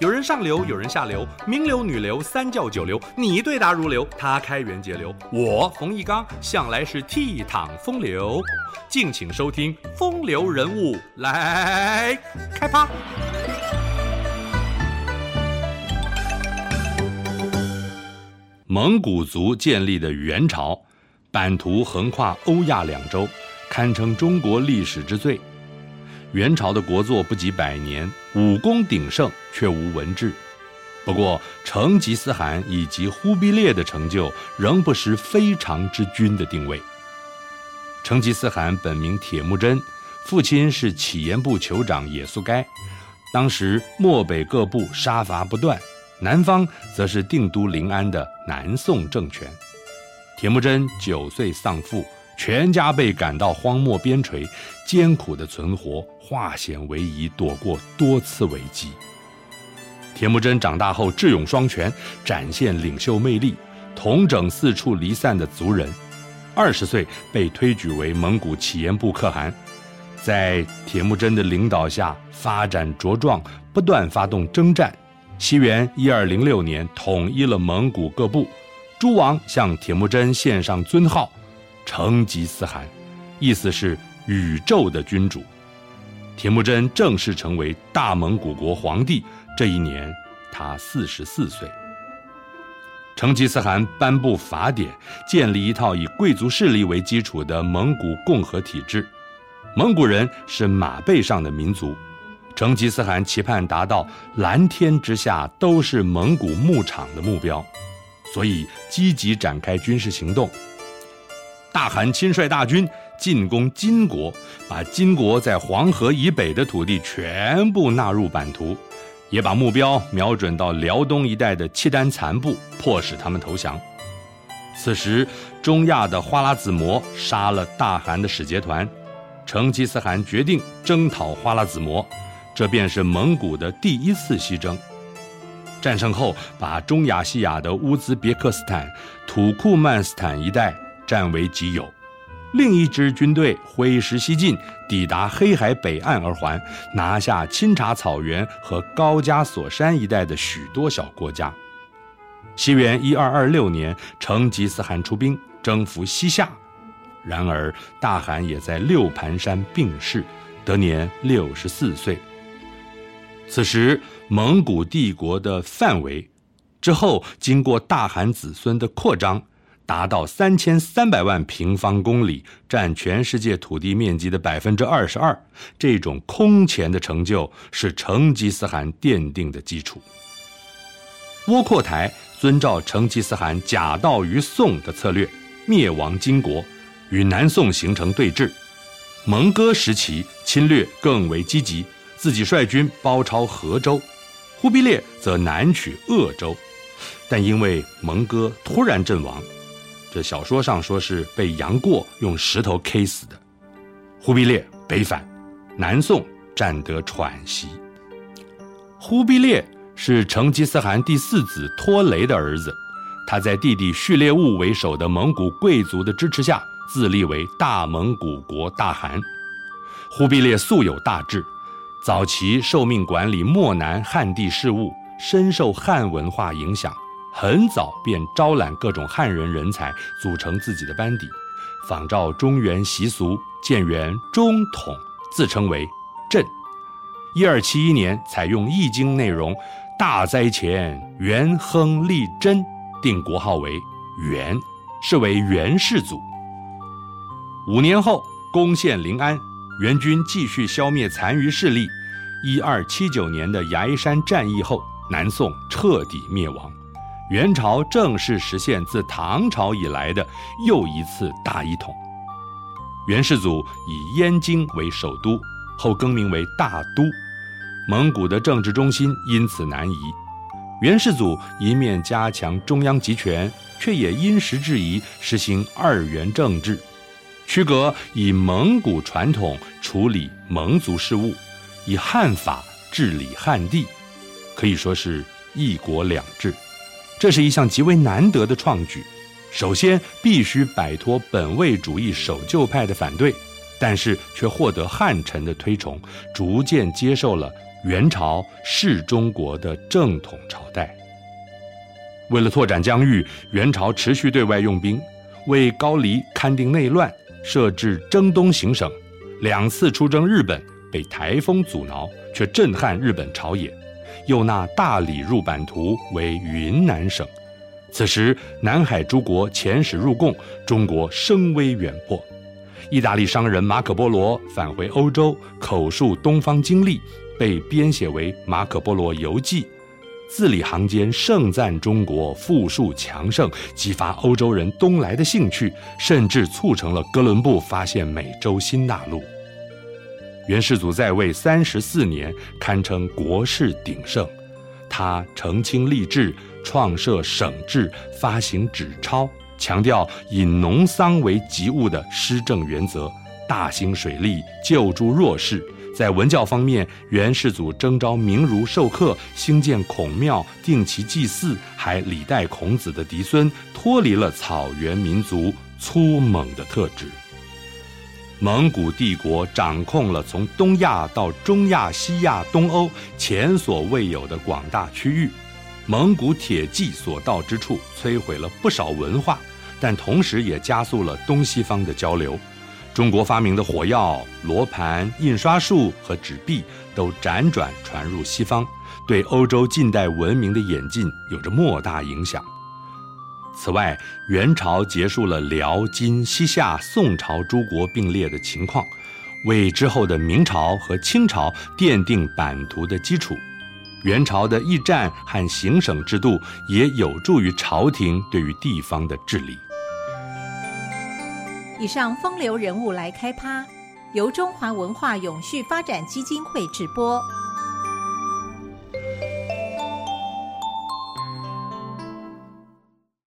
有人上流，有人下流，名流、女流、三教九流，你对答如流，他开源节流，我冯一刚向来是倜傥风流。敬请收听《风流人物》来开趴。蒙古族建立的元朝，版图横跨欧亚两洲，堪称中国历史之最。元朝的国祚不及百年，武功鼎盛却无文治。不过，成吉思汗以及忽必烈的成就仍不失非常之君的定位。成吉思汗本名铁木真，父亲是乞盐部酋长也速该。当时漠北各部杀伐不断，南方则是定都临安的南宋政权。铁木真九岁丧父。全家被赶到荒漠边陲，艰苦的存活，化险为夷，躲过多次危机。铁木真长大后智勇双全，展现领袖魅力，统整四处离散的族人。二十岁被推举为蒙古乞颜部可汗，在铁木真的领导下发展茁壮，不断发动征战。西元一二零六年，统一了蒙古各部，诸王向铁木真献上尊号。成吉思汗，意思是宇宙的君主。铁木真正式成为大蒙古国皇帝。这一年，他四十四岁。成吉思汗颁布法典，建立一套以贵族势力为基础的蒙古共和体制。蒙古人是马背上的民族，成吉思汗期盼达到蓝天之下都是蒙古牧场的目标，所以积极展开军事行动。大汗亲率大军进攻金国，把金国在黄河以北的土地全部纳入版图，也把目标瞄准到辽东一带的契丹残部，迫使他们投降。此时，中亚的花剌子模杀了大汗的使节团，成吉思汗决定征讨花剌子模，这便是蒙古的第一次西征。战胜后，把中亚细亚的乌兹别克斯坦、土库曼斯坦一带。占为己有，另一支军队挥师西进，抵达黑海北岸而还，拿下钦察草原和高加索山一带的许多小国家。西元一二二六年，成吉思汗出兵征服西夏，然而大汗也在六盘山病逝，得年六十四岁。此时，蒙古帝国的范围之后，经过大汗子孙的扩张。达到三千三百万平方公里，占全世界土地面积的百分之二十二。这种空前的成就是成吉思汗奠定的基础。窝阔台遵照成吉思汗假道于宋的策略，灭亡金国，与南宋形成对峙。蒙哥时期侵略更为积极，自己率军包抄河州，忽必烈则南取鄂州，但因为蒙哥突然阵亡。这小说上说是被杨过用石头 K 死的。忽必烈北返，南宋占得喘息。忽必烈是成吉思汗第四子拖雷的儿子，他在弟弟序列兀为首的蒙古贵族的支持下，自立为大蒙古国大汗。忽必烈素有大志，早期受命管理漠南汉地事务，深受汉文化影响。很早便招揽各种汉人人才，组成自己的班底，仿照中原习俗，建元中统，自称为朕。一二七一年，采用《易经》内容，大灾前元亨利贞，定国号为元，是为元世祖。五年后，攻陷临安，元军继续消灭残余势力。一二七九年的崖山战役后，南宋彻底灭亡。元朝正式实现自唐朝以来的又一次大一统。元世祖以燕京为首都，后更名为大都，蒙古的政治中心因此南移。元世祖一面加强中央集权，却也因时制宜实行二元政治，区隔以蒙古传统处理蒙族事务，以汉法治理汉地，可以说是一国两制。这是一项极为难得的创举。首先，必须摆脱本位主义守旧派的反对，但是却获得汉臣的推崇，逐渐接受了元朝是中国的正统朝代。为了拓展疆域，元朝持续对外用兵，为高丽勘定内乱，设置征东行省，两次出征日本被台风阻挠，却震撼日本朝野。又纳大理入版图为云南省。此时，南海诸国遣使入贡，中国声威远播。意大利商人马可波罗返回欧洲，口述东方经历，被编写为《马可波罗游记》，字里行间盛赞中国富庶强盛，激发欧洲人东来的兴趣，甚至促成了哥伦布发现美洲新大陆。元世祖在位三十四年，堪称国势鼎盛。他澄清吏治，创设省制，发行纸钞，强调以农桑为急务的施政原则，大兴水利，救助弱势。在文教方面，元世祖征召名儒授课，兴建孔庙，定期祭祀，还礼待孔子的嫡孙，脱离了草原民族粗猛的特质。蒙古帝国掌控了从东亚到中亚、西亚、东欧前所未有的广大区域。蒙古铁骑所到之处，摧毁了不少文化，但同时也加速了东西方的交流。中国发明的火药、罗盘、印刷术和纸币都辗转传入西方，对欧洲近代文明的演进有着莫大影响。此外，元朝结束了辽、金、西夏、宋朝诸国并列的情况，为之后的明朝和清朝奠定版图的基础。元朝的驿站和行省制度也有助于朝廷对于地方的治理。以上风流人物来开趴，由中华文化永续发展基金会直播。